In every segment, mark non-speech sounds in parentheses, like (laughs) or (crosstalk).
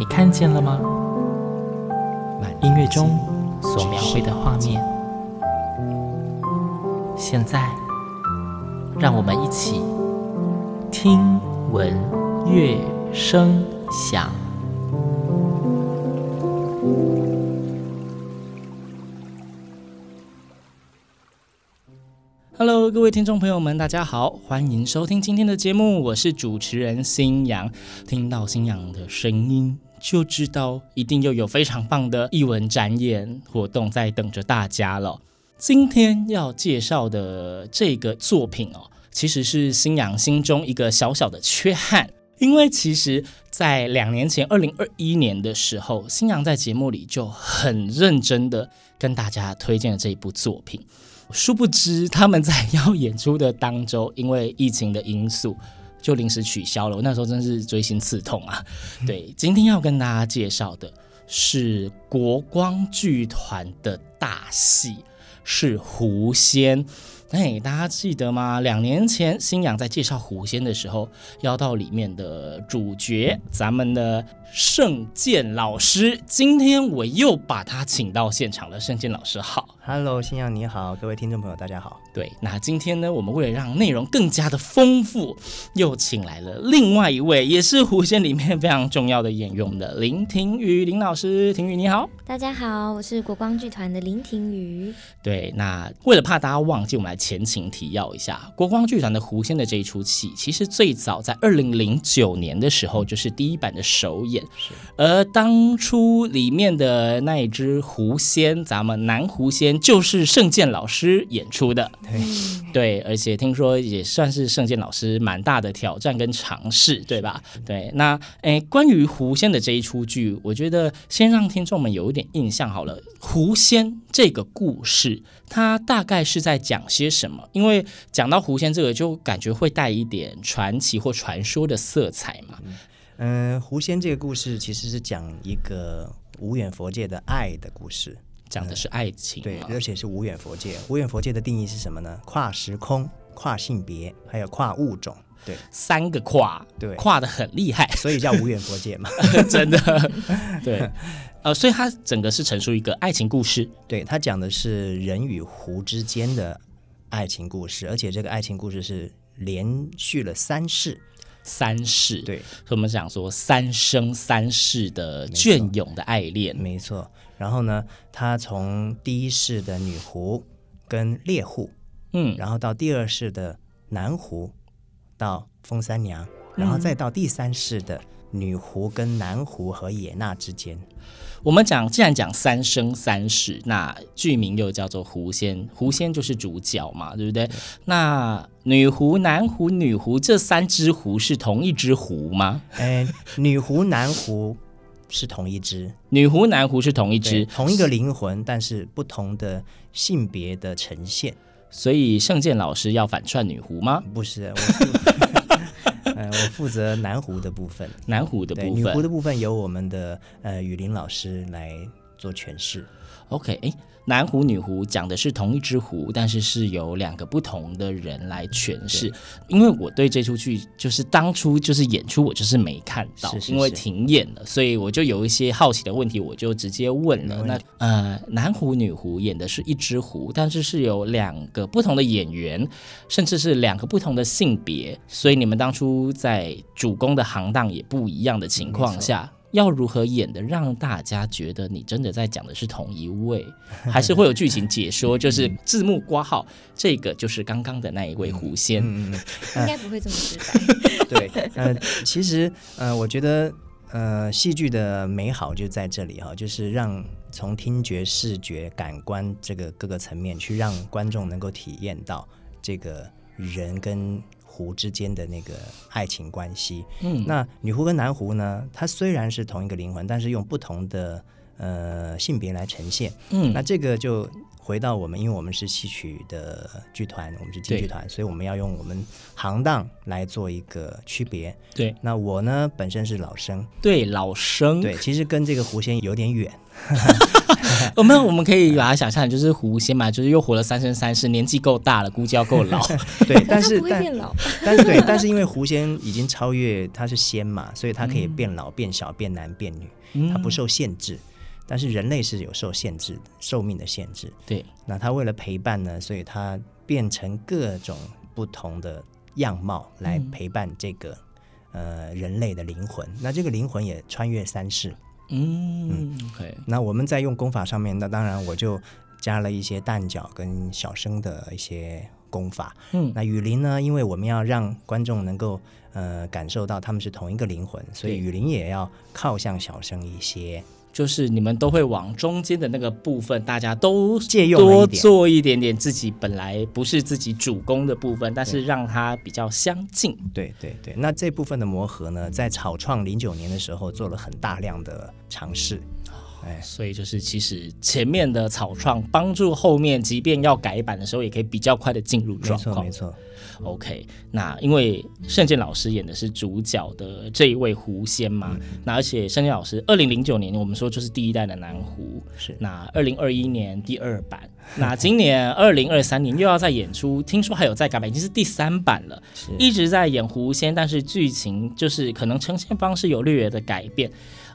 你看见了吗？万音乐中所描绘的画面，现在，让我们一起听闻乐声响。Hello，各位听众朋友们，大家好，欢迎收听今天的节目，我是主持人新阳。听到新阳的声音，就知道一定又有非常棒的艺文展演活动在等着大家了。今天要介绍的这个作品哦，其实是星洋心中一个小小的缺憾，因为其实，在两年前，二零二一年的时候，星洋在节目里就很认真的跟大家推荐了这一部作品。殊不知，他们在 (laughs) 要演出的当周，因为疫情的因素，就临时取消了。我那时候真是锥心刺痛啊！对，今天要跟大家介绍的是国光剧团的大戏，是《狐仙》。哎，大家记得吗？两年前，新阳在介绍《狐仙》的时候，邀到里面的主角，咱们的圣剑老师。今天我又把他请到现场了。圣剑老师好。Hello，新阳你好，各位听众朋友大家好。对，那今天呢，我们为了让内容更加的丰富，又请来了另外一位，也是《狐仙》里面非常重要的演员的林庭瑜林老师。庭瑜你好，大家好，我是国光剧团的林庭瑜。对，那为了怕大家忘记，我们来前情提要一下，国光剧团的《狐仙》的这一出戏，其实最早在二零零九年的时候就是第一版的首演，而当初里面的那一只狐仙，咱们男狐仙就是圣剑老师演出的。对，(laughs) 对，而且听说也算是圣剑老师蛮大的挑战跟尝试，对吧？对，那诶，关于狐仙的这一出剧，我觉得先让听众们有一点印象好了。狐仙这个故事，它大概是在讲些什么？因为讲到狐仙这个，就感觉会带一点传奇或传说的色彩嘛。嗯、呃，狐仙这个故事其实是讲一个无远佛界的爱的故事，讲的是爱情、嗯，对，而且是无远佛界。无远佛界的定义是什么呢？跨时空、跨性别，还有跨物种，对，三个跨，对，跨的很厉害，所以叫无远佛界嘛，(laughs) 真的，对，(laughs) 呃，所以它整个是陈述一个爱情故事，对，它讲的是人与狐之间的爱情故事，而且这个爱情故事是连续了三世。三世，对，所以我们讲说三生三世的隽永的爱恋，没错。然后呢，他从第一世的女狐跟猎户，嗯，然后到第二世的男狐，到封三娘，然后再到第三世的女狐跟男狐和野娜之间。我们讲，既然讲三生三世，那剧名又叫做狐仙，狐仙就是主角嘛，对不对？那女狐、男狐、女狐这三只狐是同一只狐吗？哎，女狐、男狐是同一只，女狐、男狐是同一只，同一个灵魂，但是不同的性别的呈现。所以圣剑老师要反串女狐吗？不是，我。呃，我负责男湖的部分，南湖的部分，女湖的部分由我们的呃雨林老师来做诠释。OK，哎，男狐女狐讲的是同一只狐，但是是由两个不同的人来诠释。因为我对这出剧就是当初就是演出，我就是没看到，是是是因为停演了，所以我就有一些好奇的问题，我就直接问了。那呃，男狐女狐演的是一只狐，但是是有两个不同的演员，甚至是两个不同的性别，所以你们当初在主攻的行当也不一样的情况下。要如何演的让大家觉得你真的在讲的是同一位，(laughs) 还是会有剧情解说？就是字幕挂号，这个就是刚刚的那一位狐仙，嗯嗯嗯、(laughs) 应该不会这么直白。对，呃，其实呃，我觉得呃，戏剧的美好就在这里哈，就是让从听觉、视觉、感官这个各个层面去让观众能够体验到这个人跟狐之间的那个爱情关系。嗯，那女狐跟男狐呢，它虽然是同一个灵魂，但是用不同的呃性别来呈现。嗯，那这个就。回到我们，因为我们是戏曲的剧团，我们是京剧团，所以我们要用我们行当来做一个区别。对，那我呢，本身是老生，对，老生，对，其实跟这个狐仙有点远。(laughs) 我们我们可以把它想象就是狐仙嘛，就是又活了三生三世，年纪够大了，估计要够老。(laughs) 对，但是他不会变老，(laughs) 但是对，但是因为狐仙已经超越，他是仙嘛，所以他可以变老、变小、变男、变女，他不受限制。但是人类是有受限制的，寿命的限制。对，那他为了陪伴呢，所以他变成各种不同的样貌来陪伴这个、嗯、呃人类的灵魂。那这个灵魂也穿越三世。嗯，嗯，OK。那我们在用功法上面，那当然我就加了一些蛋角跟小生的一些功法。嗯，那雨林呢，因为我们要让观众能够呃感受到他们是同一个灵魂，所以雨林也要靠向小生一些。就是你们都会往中间的那个部分，大家都借用多做一点点自己本来不是自己主攻的部分，但是让它比较相近。对对对，那这部分的磨合呢，在草创零九年的时候做了很大量的尝试。哎，所以就是其实前面的草创帮助后面，即便要改版的时候，也可以比较快的进入状况。没错，没错。OK，那因为圣剑老师演的是主角的这一位狐仙嘛，嗯、那而且圣剑老师二零零九年我们说就是第一代的南狐，是那二零二一年第二版，(laughs) 那今年二零二三年又要再演出，听说还有再改版，已经是第三版了，是一直在演狐仙，但是剧情就是可能呈现方式有略略的改变。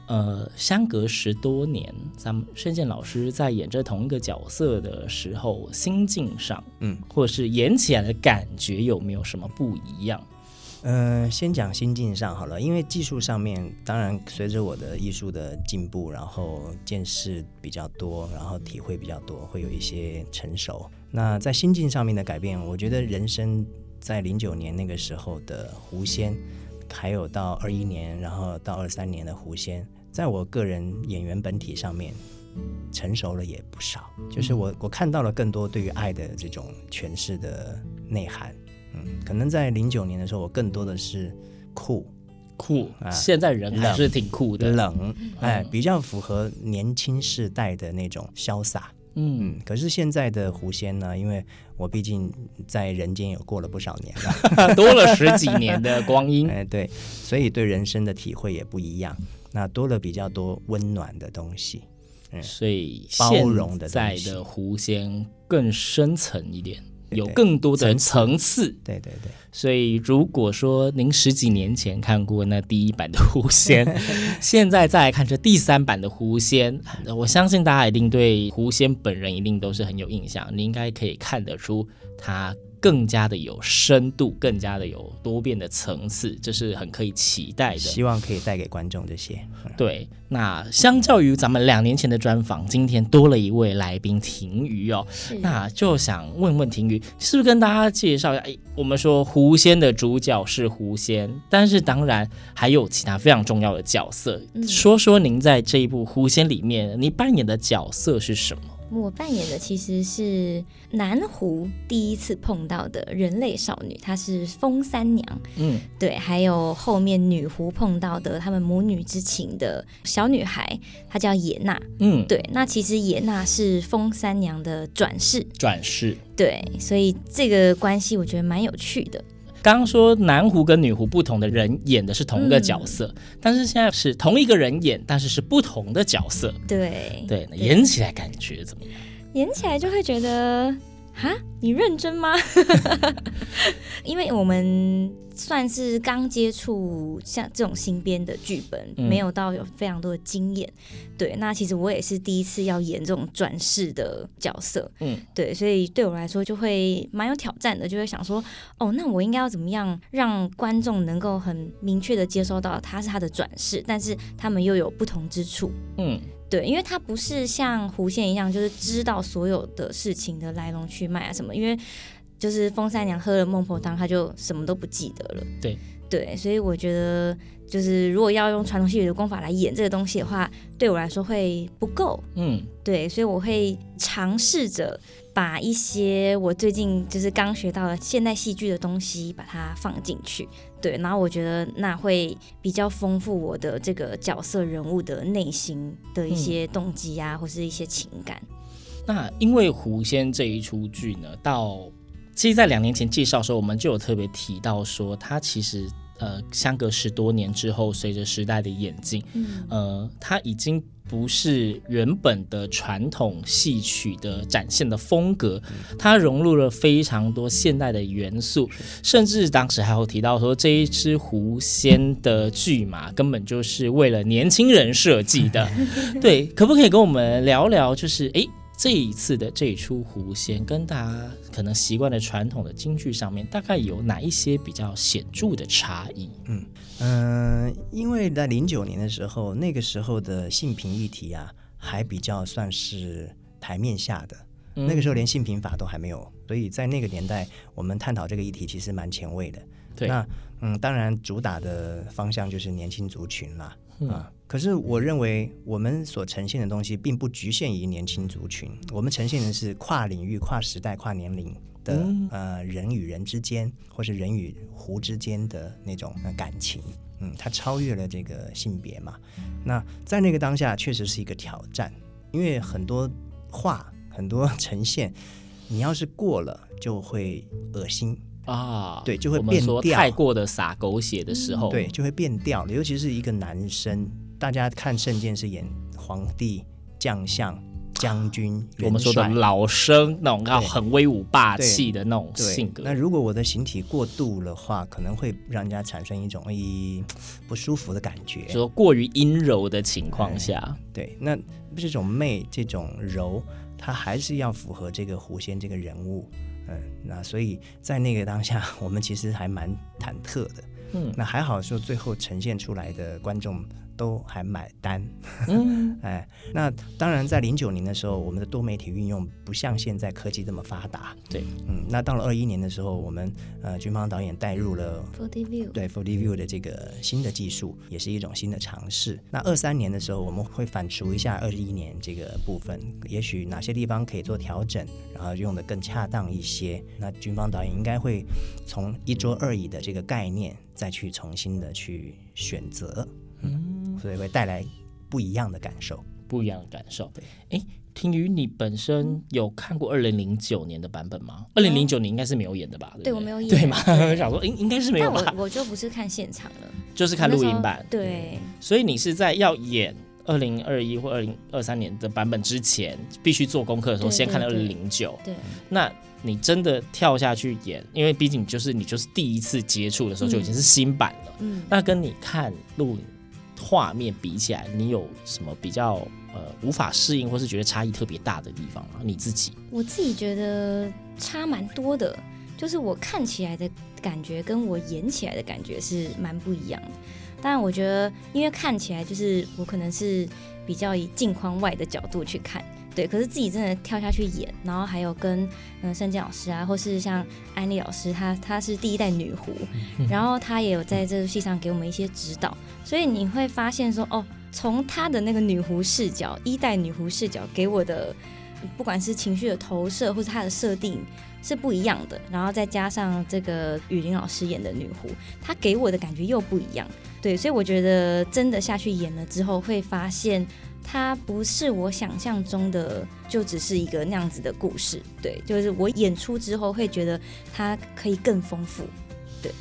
呃，相隔十多年，咱们盛健老师在演着同一个角色的时候，心境上，嗯，或者是演起来的感觉有没有什么不一样？呃，先讲心境上好了，因为技术上面，当然随着我的艺术的进步，然后见识比较多，然后体会比较多，会有一些成熟。那在心境上面的改变，我觉得人生在零九年那个时候的狐仙。还有到二一年，然后到二三年的狐仙，在我个人演员本体上面成熟了也不少，就是我我看到了更多对于爱的这种诠释的内涵。嗯，可能在零九年的时候，我更多的是酷酷啊，现在人还是挺酷的，冷，哎，比较符合年轻世代的那种潇洒。嗯，可是现在的狐仙呢？因为我毕竟在人间也过了不少年了，(laughs) 多了十几年的光阴。哎，对，所以对人生的体会也不一样。那多了比较多温暖的东西，嗯，所以包容的在的狐仙更深层一点。有更多的层次，对对对。所以如果说您十几年前看过那第一版的狐仙，(laughs) 现在再来看这第三版的狐仙，我相信大家一定对狐仙本人一定都是很有印象，你应该可以看得出他。更加的有深度，更加的有多变的层次，这是很可以期待的。希望可以带给观众这些。对，那相较于咱们两年前的专访，今天多了一位来宾庭瑜哦，那就想问问庭瑜，是不是跟大家介绍一下？哎，我们说狐仙的主角是狐仙，但是当然还有其他非常重要的角色，嗯、说说您在这一部狐仙里面，你扮演的角色是什么？我扮演的其实是男狐第一次碰到的人类少女，她是风三娘。嗯，对，还有后面女狐碰到的他们母女之情的小女孩，她叫野娜。嗯，对，那其实野娜是风三娘的转世。转世。对，所以这个关系我觉得蛮有趣的。刚刚说男狐跟女狐不同的人演的是同一个角色，嗯、但是现在是同一个人演，但是是不同的角色。对对，演起来感觉怎么样？演起来就会觉得。哈，你认真吗？(laughs) 因为我们算是刚接触像这种新编的剧本，嗯、没有到有非常多的经验。对，那其实我也是第一次要演这种转世的角色。嗯，对，所以对我来说就会蛮有挑战的，就会想说，哦，那我应该要怎么样让观众能够很明确的接收到他是他的转世，但是他们又有不同之处。嗯。对，因为他不是像弧线一样，就是知道所有的事情的来龙去脉啊什么。因为就是风三娘喝了孟婆汤，她就什么都不记得了。对对，所以我觉得，就是如果要用传统戏曲的功法来演这个东西的话，对我来说会不够。嗯，对，所以我会尝试着把一些我最近就是刚学到的现代戏剧的东西，把它放进去。对，然后我觉得那会比较丰富我的这个角色人物的内心的一些动机啊，嗯、或是一些情感。那因为《狐仙》这一出剧呢，到其实，在两年前介绍的时候，我们就有特别提到说，它其实呃，相隔十多年之后，随着时代的演进，嗯，呃，它已经不是原本的传统戏曲的展现的风格，它融入了非常多现代的元素，甚至当时还有提到说，这一只狐仙的剧嘛根本就是为了年轻人设计的。(laughs) 对，可不可以跟我们聊聊？就是哎。诶这一次的这一出《狐仙》，跟大家可能习惯的传统的京剧上面，大概有哪一些比较显著的差异？嗯嗯、呃，因为在零九年的时候，那个时候的性平议题啊，还比较算是台面下的。嗯、那个时候连性平法都还没有，所以在那个年代，我们探讨这个议题其实蛮前卫的。对，那嗯，当然主打的方向就是年轻族群啦。嗯、啊。可是，我认为我们所呈现的东西并不局限于年轻族群，我们呈现的是跨领域、跨时代、跨年龄的、嗯、呃人与人之间，或是人与湖之间的那种感情。嗯，它超越了这个性别嘛。那在那个当下，确实是一个挑战，因为很多话、很多呈现，你要是过了，就会恶心啊。对，就会变调。太过的洒狗血的时候，对，就会变调。尤其是一个男生。大家看圣剑是演皇帝、将相、将军，我们说的老生那种要很威武霸气的那种性格。那如果我的形体过度的话，可能会让人家产生一种一不舒服的感觉。说过于阴柔的情况下，对，那这种媚、这种柔，它还是要符合这个狐仙这个人物。嗯，那所以在那个当下，(laughs) 我们其实还蛮忐忑的。嗯，那还好说，最后呈现出来的观众。都还买单，嗯，(laughs) 哎，那当然，在零九年的时候，我们的多媒体运用不像现在科技这么发达，对，嗯，那到了二一年的时候，我们呃军方导演带入了 4D View，对 4D View 的这个新的技术，也是一种新的尝试。那二三年的时候，我们会反刍一下二一年这个部分，也许哪些地方可以做调整，然后用的更恰当一些。那军方导演应该会从一桌二椅的这个概念，再去重新的去选择。嗯，所以会带来不一样的感受，不一样的感受。对，哎，庭瑜，你本身有看过二零零九年的版本吗？二零零九年应该是没有演的吧？对，对我没有演，对吗？我 (laughs) 想说，应应该是没有吧。但我我就不是看现场了，就是看录音版。对，所以你是在要演二零二一或二零二三年的版本之前，必须做功课的时候，先看了二零零九。对，那你真的跳下去演，因为毕竟就是你就是第一次接触的时候就已经是新版了。嗯，那跟你看录影。画面比起来，你有什么比较呃无法适应，或是觉得差异特别大的地方吗？你自己？我自己觉得差蛮多的，就是我看起来的感觉跟我演起来的感觉是蛮不一样的。当然，我觉得因为看起来就是我可能是比较以镜框外的角度去看。对，可是自己真的跳下去演，然后还有跟嗯盛剑老师啊，或是像安利老师，她她是第一代女狐，然后她也有在这个戏上给我们一些指导，所以你会发现说，哦，从她的那个女狐视角，一代女狐视角给我的，不管是情绪的投射，或是她的设定是不一样的，然后再加上这个雨林老师演的女狐，她给我的感觉又不一样，对，所以我觉得真的下去演了之后，会发现。它不是我想象中的，就只是一个那样子的故事。对，就是我演出之后会觉得它可以更丰富。对，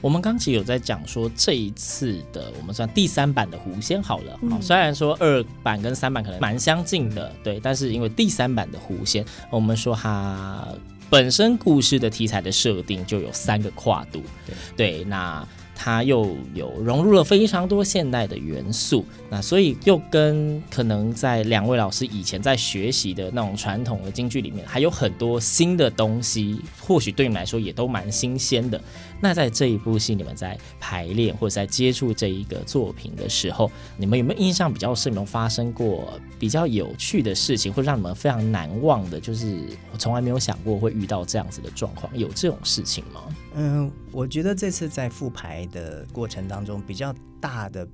我们刚其实有在讲说这一次的我们算第三版的狐仙好了。好，虽然说二版跟三版可能蛮相近的，对，但是因为第三版的狐仙，我们说它本身故事的题材的设定就有三个跨度。对，对，那。它又有融入了非常多现代的元素，那所以又跟可能在两位老师以前在学习的那种传统的京剧里面，还有很多新的东西，或许对你们来说也都蛮新鲜的。那在这一部戏，你们在排练或者在接触这一个作品的时候，你们有没有印象比较深，有没有发生过比较有趣的事情，或让你们非常难忘的？就是我从来没有想过会遇到这样子的状况，有这种事情吗？嗯，我觉得这次在复排的过程当中，比较大的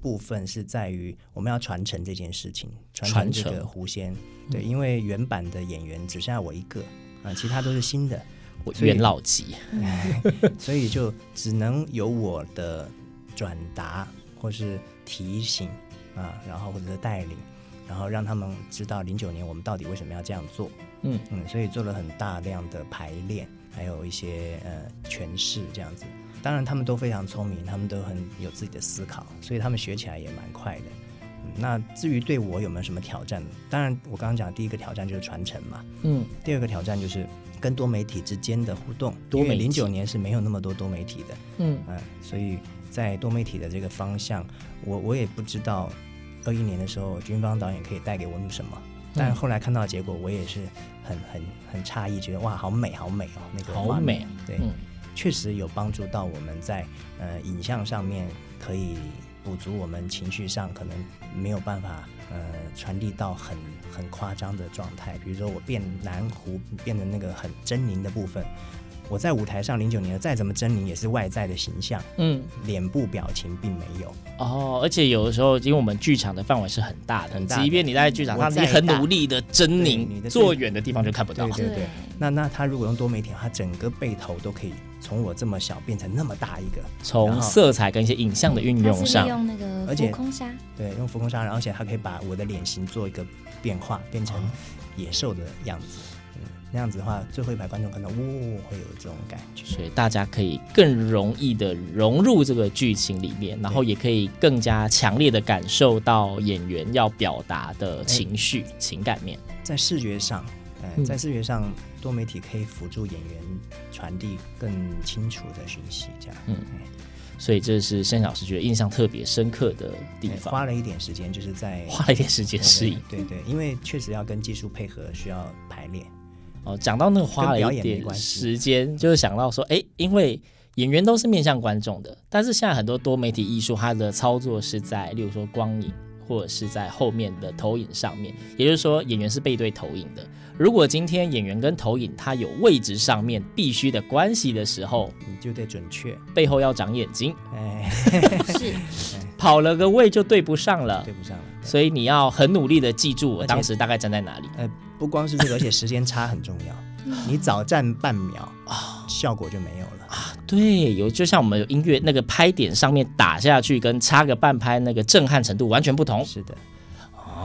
部分是在于我们要传承这件事情，传承。这个狐仙。对，因为原版的演员只剩下我一个啊，其他都是新的，我元老级，(laughs) 所以就只能由我的转达或是提醒啊，然后或者是带领，然后让他们知道零九年我们到底为什么要这样做。嗯。嗯，所以做了很大量的排练，还有一些呃诠释这样子。当然，他们都非常聪明，他们都很有自己的思考，所以他们学起来也蛮快的。嗯，那至于对我有没有什么挑战？当然，我刚刚讲第一个挑战就是传承嘛。嗯。第二个挑战就是跟多媒体之间的互动。多媒体。因为零九年是没有那么多多媒体的。嗯。嗯，所以在多媒体的这个方向，我我也不知道二一年的时候，军方导演可以带给我们什么。但后来看到结果，我也是很很很诧异，觉得哇，好美，好美哦，那个好美。对。嗯确实有帮助到我们在呃影像上面可以补足我们情绪上可能没有办法呃传递到很很夸张的状态，比如说我变南湖变得那个很狰狞的部分。我在舞台上零九年的再怎么狰狞，也是外在的形象，嗯，脸部表情并没有哦。而且有的时候，因为我们剧场的范围是很大的，很大的，即便你在剧场上，你很努力的狰獰，坐远的地方就看不到。对对对。那那他如果用多媒体，他整个背头都可以从我这么小变成那么大一个。从色彩跟一些影像的运用上，用那个浮空纱，对，用浮空纱，而且他可以把我的脸型做一个变化，变成野兽的样子。那样子的话，最后一排观众可能呜、哦、会有这种感觉，所以大家可以更容易的融入这个剧情里面，然后也可以更加强烈的感受到演员要表达的情绪、欸、情感面。在视觉上，呃、在视觉上，多媒体可以辅助演员传递更清楚的讯息，这样。嗯，所以这是申老师觉得印象特别深刻的地方。花了一点时间，就是在花了一点时间适应。对，对对，因为确实要跟技术配合，需要排练。哦，讲到那个花了一点时间，就是想到说，哎，因为演员都是面向观众的，但是现在很多多媒体艺术，它的操作是在，例如说光影或者是在后面的投影上面，也就是说演员是背对投影的。如果今天演员跟投影它有位置上面必须的关系的时候，你就得准确，背后要长眼睛，(laughs) 哎，是，跑了个位就对不上了，对不上了，所以你要很努力的记住我当时大概站在哪里。呃，不光是这个，而且时间差很重要，你早站半秒啊，效果就没有了啊。对，有就像我们有音乐那个拍点上面打下去，跟插个半拍那个震撼程度完全不同。是的，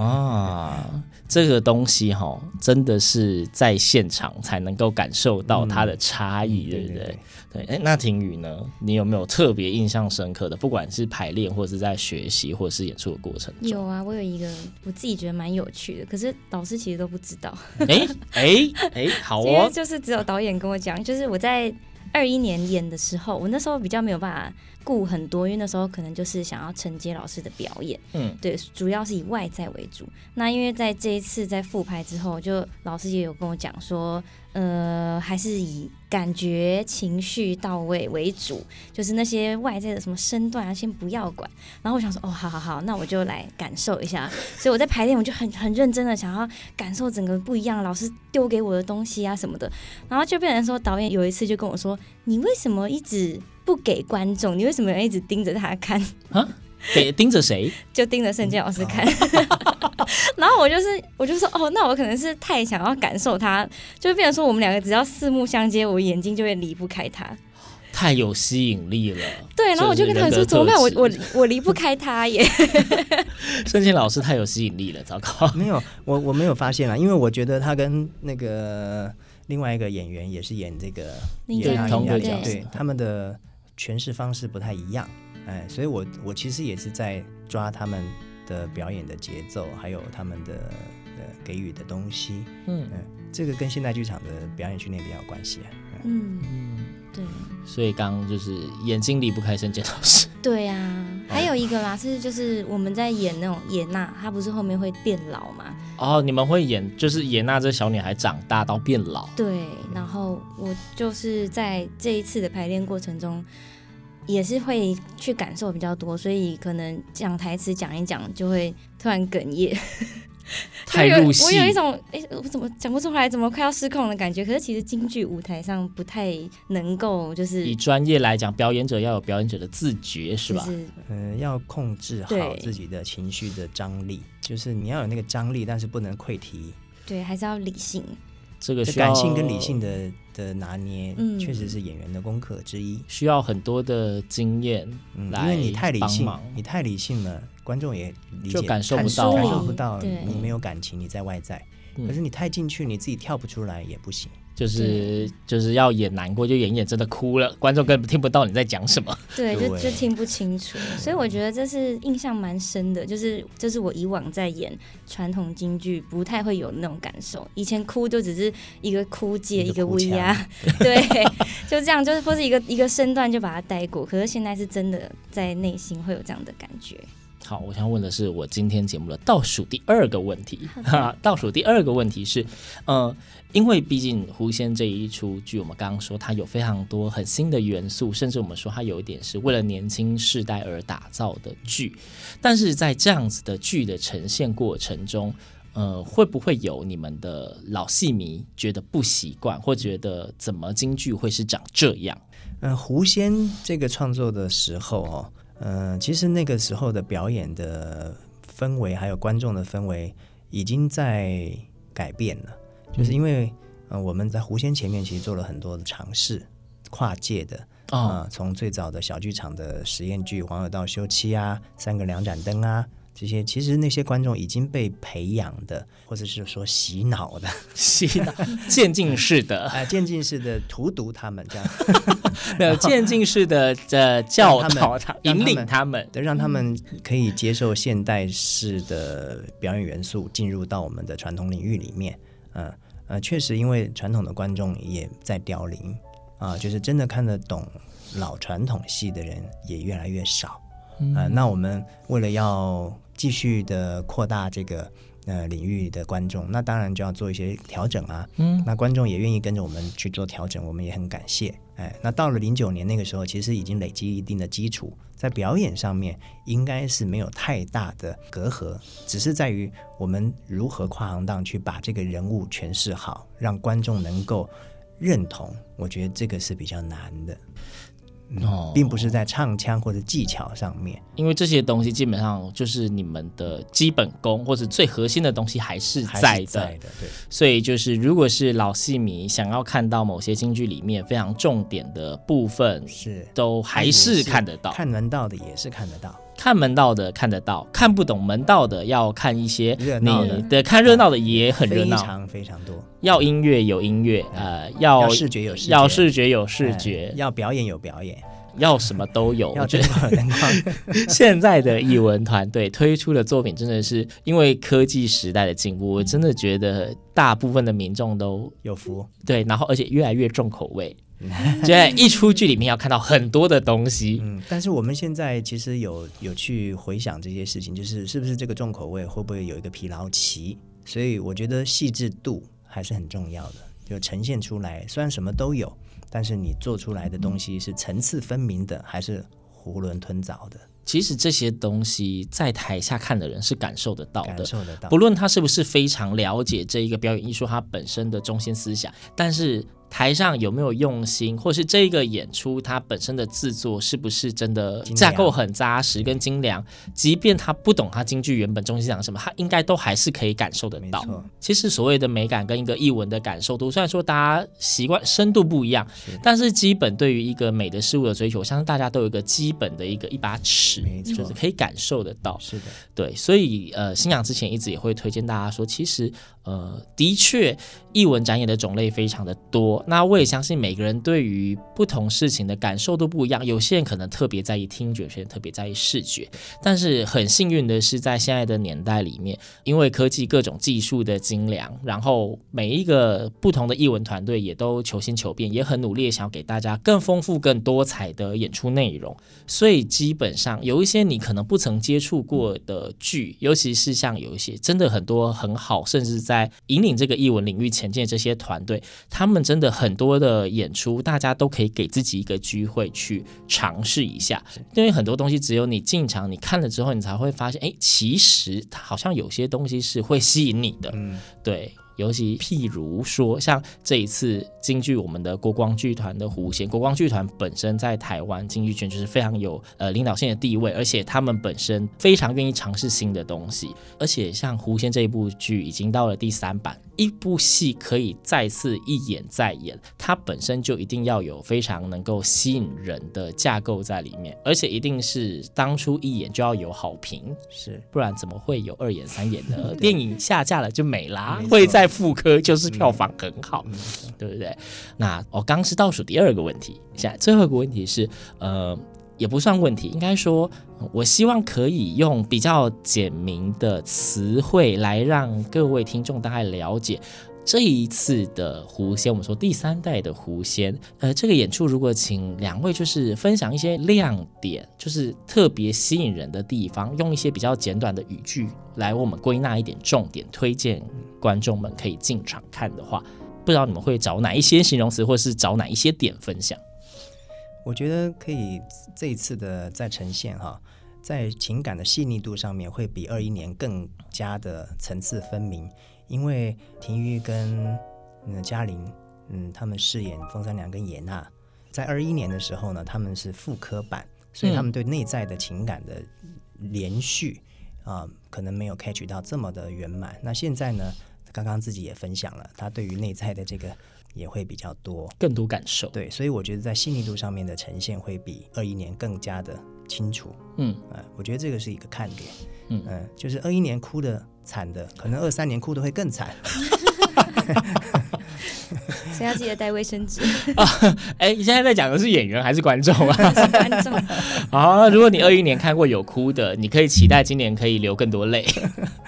啊。这个东西哈、哦，真的是在现场才能够感受到它的差异，嗯、对不对？对，哎，那婷宇呢？你有没有特别印象深刻的？不管是排练，或者是在学习，或者是演出的过程？有啊，我有一个我自己觉得蛮有趣的，可是老师其实都不知道。哎哎哎，好哦，(laughs) 就是只有导演跟我讲，就是我在二一年演的时候，我那时候比较没有办法。顾很多，因为那时候可能就是想要承接老师的表演，嗯，对，主要是以外在为主。那因为在这一次在复排之后，就老师也有跟我讲说，呃，还是以感觉情绪到位为主，就是那些外在的什么身段啊，先不要管。然后我想说，哦，好好好，那我就来感受一下。(laughs) 所以我在排练，我就很很认真的想要感受整个不一样，老师丢给我的东西啊什么的。然后就变成说，导演有一次就跟我说，你为什么一直不给观众，你为什么要一直盯着他看 (laughs) 啊？给盯着谁？(laughs) 就盯着圣经老师看。(laughs) 然后我就是，我就说，哦，那我可能是太想要感受他，就变成说，我们两个只要四目相接，我眼睛就会离不开他，太有吸引力了。对，然后我就跟他说，怎么办？我我我离不开他耶。圣经老师太有吸引力了，糟糕。没有，我我没有发现啊，因为我觉得他跟那个另外一个演员也是演这个演他一样，对他们的。诠释方式不太一样，哎，所以我我其实也是在抓他们的表演的节奏，还有他们的呃给予的东西，嗯。嗯，这个跟现代剧场的表演训练比较有关系啊，嗯。嗯，对，所以刚刚就是眼睛离不开身见老师，对呀、啊，还有一个啦，是就是我们在演那种野娜，她不是后面会变老吗？哦，你们会演就是野娜这小女孩长大到变老，对，然后我就是在这一次的排练过程中。也是会去感受比较多，所以可能讲台词讲一讲就会突然哽咽。(laughs) 太入戏。我有一种哎、欸，我怎么讲不出来，怎么快要失控的感觉？可是其实京剧舞台上不太能够，就是以专业来讲，表演者要有表演者的自觉，是吧？嗯、呃，要控制好自己的情绪的张力，就是你要有那个张力，但是不能溃堤。对，还是要理性。这个需要感性跟理性的的拿捏，嗯，确实是演员的功课之一，需要很多的经验来、嗯、因为你太理性，你太理性了，观众也理解就感受不到，感受不到，你没有感情，你在外在，可是你太进去，你自己跳不出来也不行。就是就是要演难过，就演演真的哭了，观众根本听不到你在讲什么，(laughs) 对，就就听不清楚。所以我觉得这是印象蛮深的，就是这是我以往在演传统京剧不太会有那种感受。以前哭就只是一个哭借一个威压，(laughs) 对，就这样，就是或是一个一个身段就把它带过。可是现在是真的在内心会有这样的感觉。好，我想问的是我今天节目的倒数第二个问题，(laughs) 哈，倒数第二个问题是，呃。因为毕竟《狐仙》这一出剧，我们刚刚说它有非常多很新的元素，甚至我们说它有一点是为了年轻世代而打造的剧。但是在这样子的剧的呈现过程中，呃，会不会有你们的老戏迷觉得不习惯，或觉得怎么京剧会是长这样？嗯、呃，《狐仙》这个创作的时候哦，嗯、呃，其实那个时候的表演的氛围还有观众的氛围已经在改变了。就是因为，呃，我们在狐仙前面其实做了很多的尝试，跨界的啊，从、呃、最早的小剧场的实验剧《黄河道休妻》啊，《三个两盏灯》啊，这些其实那些观众已经被培养的，或者是说洗脑的，洗脑渐进式的，(laughs) 哎、呃，渐进式的荼毒他们这样，(laughs) 没有渐进式的呃教导他，引领他们，对，让他们可以接受现代式的表演元素进入到我们的传统领域里面。嗯呃，确实，因为传统的观众也在凋零啊，就是真的看得懂老传统戏的人也越来越少。嗯、呃，那我们为了要继续的扩大这个呃领域的观众，那当然就要做一些调整啊。嗯，那观众也愿意跟着我们去做调整，我们也很感谢。哎，那到了零九年那个时候，其实已经累积一定的基础，在表演上面应该是没有太大的隔阂，只是在于我们如何跨行当去把这个人物诠释好，让观众能够认同。我觉得这个是比较难的。哦，并不是在唱腔或者技巧上面，因为这些东西基本上就是你们的基本功或者最核心的东西还是在的。在的，对。所以就是，如果是老戏迷想要看到某些京剧里面非常重点的部分，是都还是看得到。看得到的也是看得到，看门道的看得到，看不懂门道的要看一些热闹的，对，看热闹的也很热闹，非常非常多。要音乐有音乐，呃，要，要视觉有视觉，要视觉有视觉，要表演有表演。要什么都有，我觉得 (laughs) 现在的艺文团队推出的作品真的是因为科技时代的进步，我真的觉得大部分的民众都有福。对，然后而且越来越重口味，(laughs) 就在一出剧里面要看到很多的东西。嗯，但是我们现在其实有有去回想这些事情，就是是不是这个重口味会不会有一个疲劳期？所以我觉得细致度还是很重要的，就呈现出来，虽然什么都有。但是你做出来的东西是层次分明的，还是囫囵吞枣的？其实这些东西在台下看的人是感受得到的，感受得到。不论他是不是非常了解这一个表演艺术它本身的中心思想，但是。台上有没有用心，或是这个演出它本身的制作是不是真的架构很扎实跟精良？即便他不懂他京剧原本中心讲什么，他应该都还是可以感受得到。其实所谓的美感跟一个译文的感受度，虽然说大家习惯深度不一样，但是基本对于一个美的事物的追求，我相信大家都有一个基本的一个一把尺，就是可以感受得到。是的，对，所以呃，新娘之前一直也会推荐大家说，其实。呃，的确，译文展演的种类非常的多。那我也相信每个人对于不同事情的感受都不一样。有些人可能特别在意听觉，有些人特别在意视觉。但是很幸运的是，在现在的年代里面，因为科技各种技术的精良，然后每一个不同的艺文团队也都求新求变，也很努力想要给大家更丰富、更多彩的演出内容。所以基本上有一些你可能不曾接触过的剧，尤其是像有一些真的很多很好，甚至在引领这个艺文领域前进的这些团队，他们真的的很多的演出，大家都可以给自己一个机会去尝试一下，因为很多东西只有你进场，你看了之后，你才会发现，哎，其实它好像有些东西是会吸引你的，嗯，对。尤其譬如说，像这一次京剧我们的国光剧团的狐仙，国光剧团本身在台湾京剧圈就是非常有呃领导性的地位，而且他们本身非常愿意尝试新的东西，而且像狐仙这一部剧已经到了第三版。一部戏可以再次一演再演，它本身就一定要有非常能够吸引人的架构在里面，而且一定是当初一演就要有好评，是，不然怎么会有二演三演呢？(laughs) 电影下架了就没啦，会再复刻就是票房很好，嗯、对不对？那我刚是倒数第二个问题，现在最后一个问题是，呃。也不算问题，应该说，我希望可以用比较简明的词汇来让各位听众大概了解这一次的狐仙。我们说第三代的狐仙，呃，这个演出如果请两位就是分享一些亮点，就是特别吸引人的地方，用一些比较简短的语句来我们归纳一点重点，推荐观众们可以进场看的话，不知道你们会找哪一些形容词，或是找哪一些点分享？我觉得可以这一次的再呈现哈，在情感的细腻度上面会比二一年更加的层次分明，因为廷玉跟嗯嘉玲嗯他们饰演风三娘跟野娜，在二一年的时候呢，他们是副科版，所以他们对内在的情感的连续啊、呃，可能没有 catch 到这么的圆满。那现在呢，刚刚自己也分享了，他对于内在的这个。也会比较多，更多感受。对，所以我觉得在细腻度上面的呈现会比二一年更加的清楚。嗯，呃，我觉得这个是一个看点。嗯就是二一年哭的惨的，可能二三年哭的会更惨。(laughs) 谁要记得带卫生纸啊？哎，你现在在讲的是演员还是观众啊？(laughs) 观众。(laughs) 好，如果你二一年看过有哭的，你可以期待今年可以流更多泪，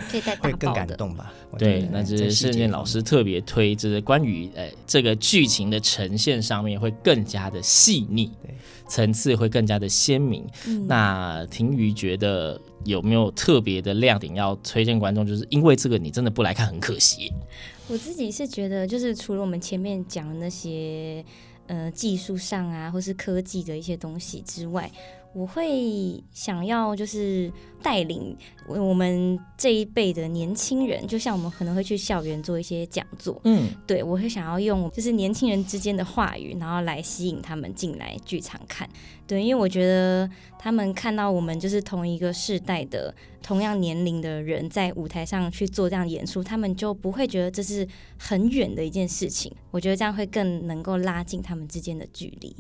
可以带会更感动吧？对，那这是盛念老师特别推，就是关于呃这个剧情的呈现上面会更加的细腻，对，层次会更加的鲜明。嗯、那婷瑜觉得有没有特别的亮点要推荐观众？就是因为这个你真的不来看很可惜。我自己是觉得，就是除了我们前面讲的那些呃技术上啊，或是科技的一些东西之外。我会想要就是带领我们这一辈的年轻人，就像我们可能会去校园做一些讲座，嗯，对，我会想要用就是年轻人之间的话语，然后来吸引他们进来剧场看，对，因为我觉得他们看到我们就是同一个世代的同样年龄的人在舞台上去做这样演出，他们就不会觉得这是很远的一件事情，我觉得这样会更能够拉近他们之间的距离。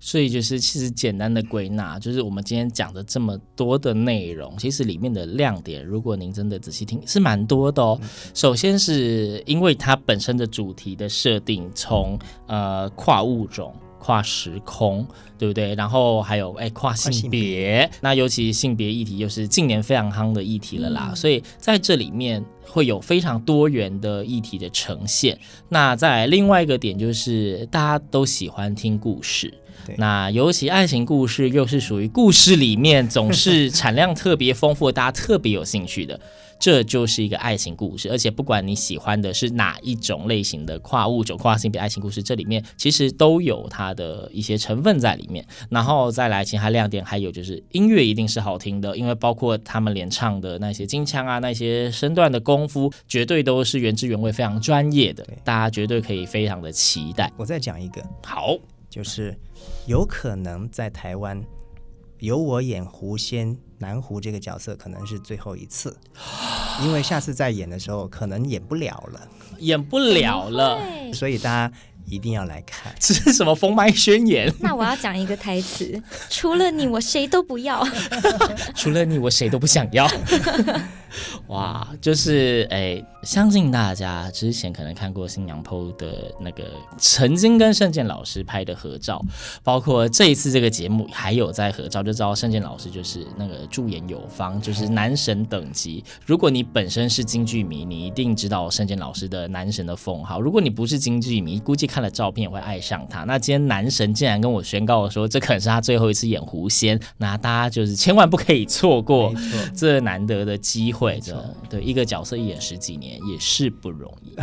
所以就是，其实简单的归纳，就是我们今天讲的这么多的内容，其实里面的亮点，如果您真的仔细听，是蛮多的哦。首先是因为它本身的主题的设定，从呃跨物种、跨时空，对不对？然后还有哎跨性别，那尤其性别议题又是近年非常夯的议题了啦。嗯、所以在这里面会有非常多元的议题的呈现。那在另外一个点就是，大家都喜欢听故事。那尤其爱情故事又是属于故事里面总是产量特别丰富，大家特别有兴趣的，(laughs) 这就是一个爱情故事。而且不管你喜欢的是哪一种类型的跨物种、跨性别爱情故事，这里面其实都有它的一些成分在里面。然后再来其他亮点，还有就是音乐一定是好听的，因为包括他们连唱的那些金腔啊、那些身段的功夫，绝对都是原汁原味、非常专业的，大家绝对可以非常的期待。我再讲一个，好，就是。有可能在台湾由我演狐仙南狐这个角色，可能是最后一次，(gasps) 因为下次再演的时候可能演不了了，演不了了，所以大家一定要来看。(laughs) 这是什么封麦宣言？(laughs) 那我要讲一个台词：(laughs) 除了你，我谁都不要；除了你，我谁都不想要。(laughs) 哇，就是哎，相信大家之前可能看过新娘 PO 的那个曾经跟圣剑老师拍的合照，包括这一次这个节目还有在合照，就知道圣剑老师就是那个驻颜有方，就是男神等级。如果你本身是京剧迷，你一定知道圣剑老师的男神的封号。如果你不是京剧迷，估计看了照片也会爱上他。那今天男神竟然跟我宣告说，这可能是他最后一次演狐仙，那大家就是千万不可以错过这难得的机会。会的。对，一个角色演十几年也是不容易，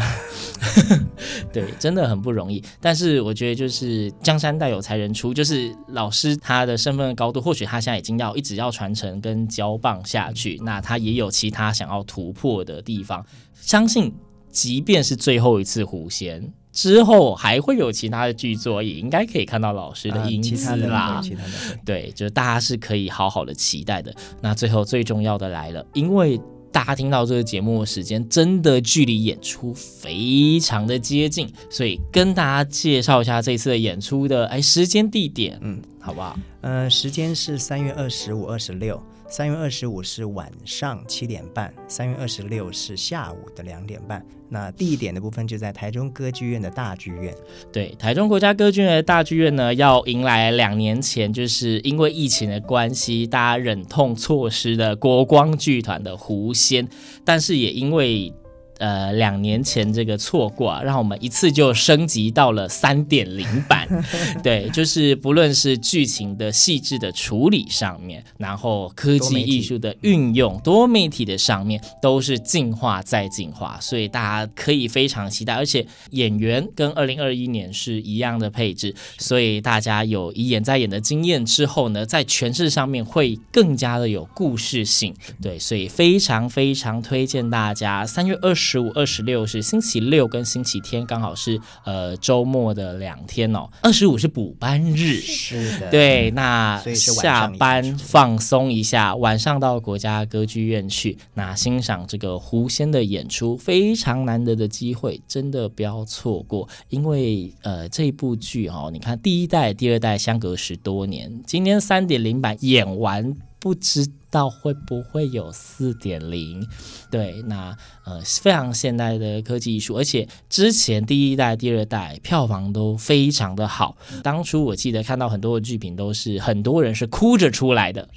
(laughs) 对，真的很不容易。但是我觉得就是江山代有才人出，就是老师他的身份的高度，或许他现在已经要一直要传承跟交棒下去，那他也有其他想要突破的地方。相信即便是最后一次狐仙。之后还会有其他的剧作，也应该可以看到老师的影子啦。其他的，对，就是大家是可以好好的期待的。那最后最重要的来了，因为大家听到这个节目的时间真的距离演出非常的接近，所以跟大家介绍一下这次的演出的哎时间地点，嗯，好不好？呃，时间是三月二十五、二十六。三月二十五是晚上七点半，三月二十六是下午的两点半。那地点的部分就在台中歌剧院的大剧院。对，台中国家歌剧院的大剧院呢，要迎来两年前就是因为疫情的关系，大家忍痛错失的国光剧团的《狐仙》，但是也因为。呃，两年前这个错过啊，让我们一次就升级到了三点零版。(laughs) 对，就是不论是剧情的细致的处理上面，然后科技艺术的运用，多媒体的上面都是进化再进化，所以大家可以非常期待。而且演员跟二零二一年是一样的配置，所以大家有一演再演的经验之后呢，在诠释上面会更加的有故事性。对，所以非常非常推荐大家三月二十。十五、二十六是星期六跟星期天，刚好是呃周末的两天哦。二十五是补班日，是的，对，那下班放松一下，晚上到国家歌剧院去，那欣赏这个狐仙的演出，非常难得的机会，真的不要错过。因为呃这部剧哦，你看第一代、第二代相隔十多年，今天三点零版演完，不知。道会不会有四点零？对，那呃非常现代的科技艺术，而且之前第一代、第二代票房都非常的好。当初我记得看到很多的剧评都是很多人是哭着出来的。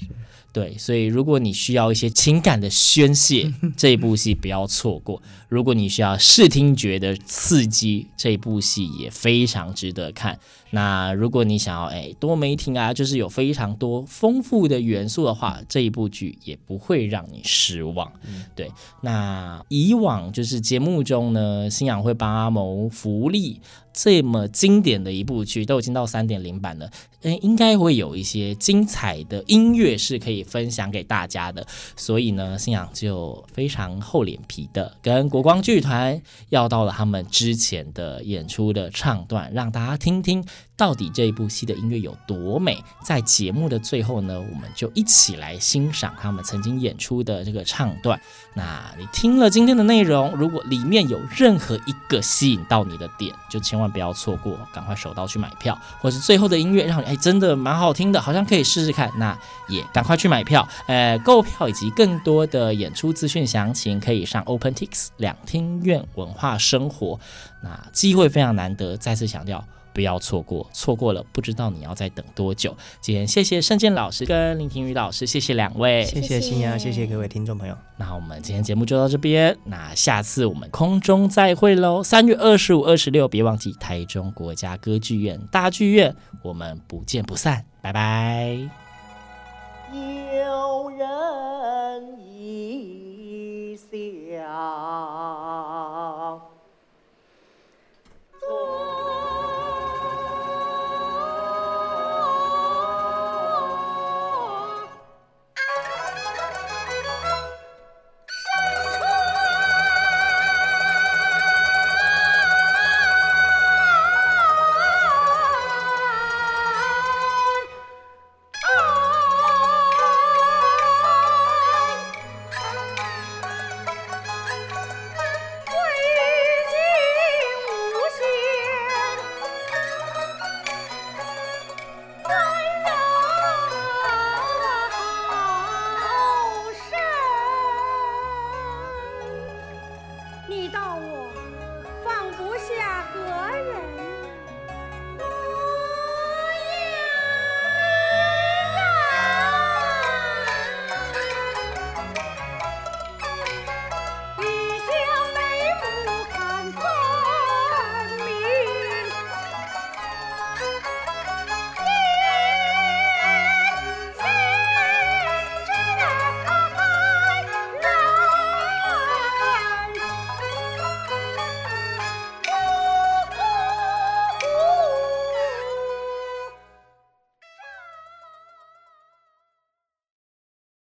对，所以如果你需要一些情感的宣泄，(laughs) 这一部戏不要错过；如果你需要视听觉的刺激，这一部戏也非常值得看。那如果你想要哎多媒体啊，就是有非常多丰富的元素的话，这一部剧也不会让你失望。对，那以往就是节目中呢，星洋会帮阿谋福利。这么经典的一部剧都已经到三点零版了，嗯，应该会有一些精彩的音乐是可以分享给大家的。所以呢，信仰就非常厚脸皮的跟国光剧团要到了他们之前的演出的唱段，让大家听听。到底这一部戏的音乐有多美？在节目的最后呢，我们就一起来欣赏他们曾经演出的这个唱段。那你听了今天的内容，如果里面有任何一个吸引到你的点，就千万不要错过，赶快手刀去买票。或是最后的音乐让你哎真的蛮好听的，好像可以试试看，那也赶快去买票。呃，购票以及更多的演出资讯详情，可以上 OpenTix 两厅院文化生活。那机会非常难得，再次强调。不要错过，错过了不知道你要再等多久。今天谢谢盛鉴老师跟林庭宇老师，谢谢两位，谢谢新阳，谢谢各位听众朋友。那我们今天节目就到这边，那下次我们空中再会喽。三月二十五、二十六，别忘记台中国家歌剧院大剧院，我们不见不散，拜拜。有人一笑。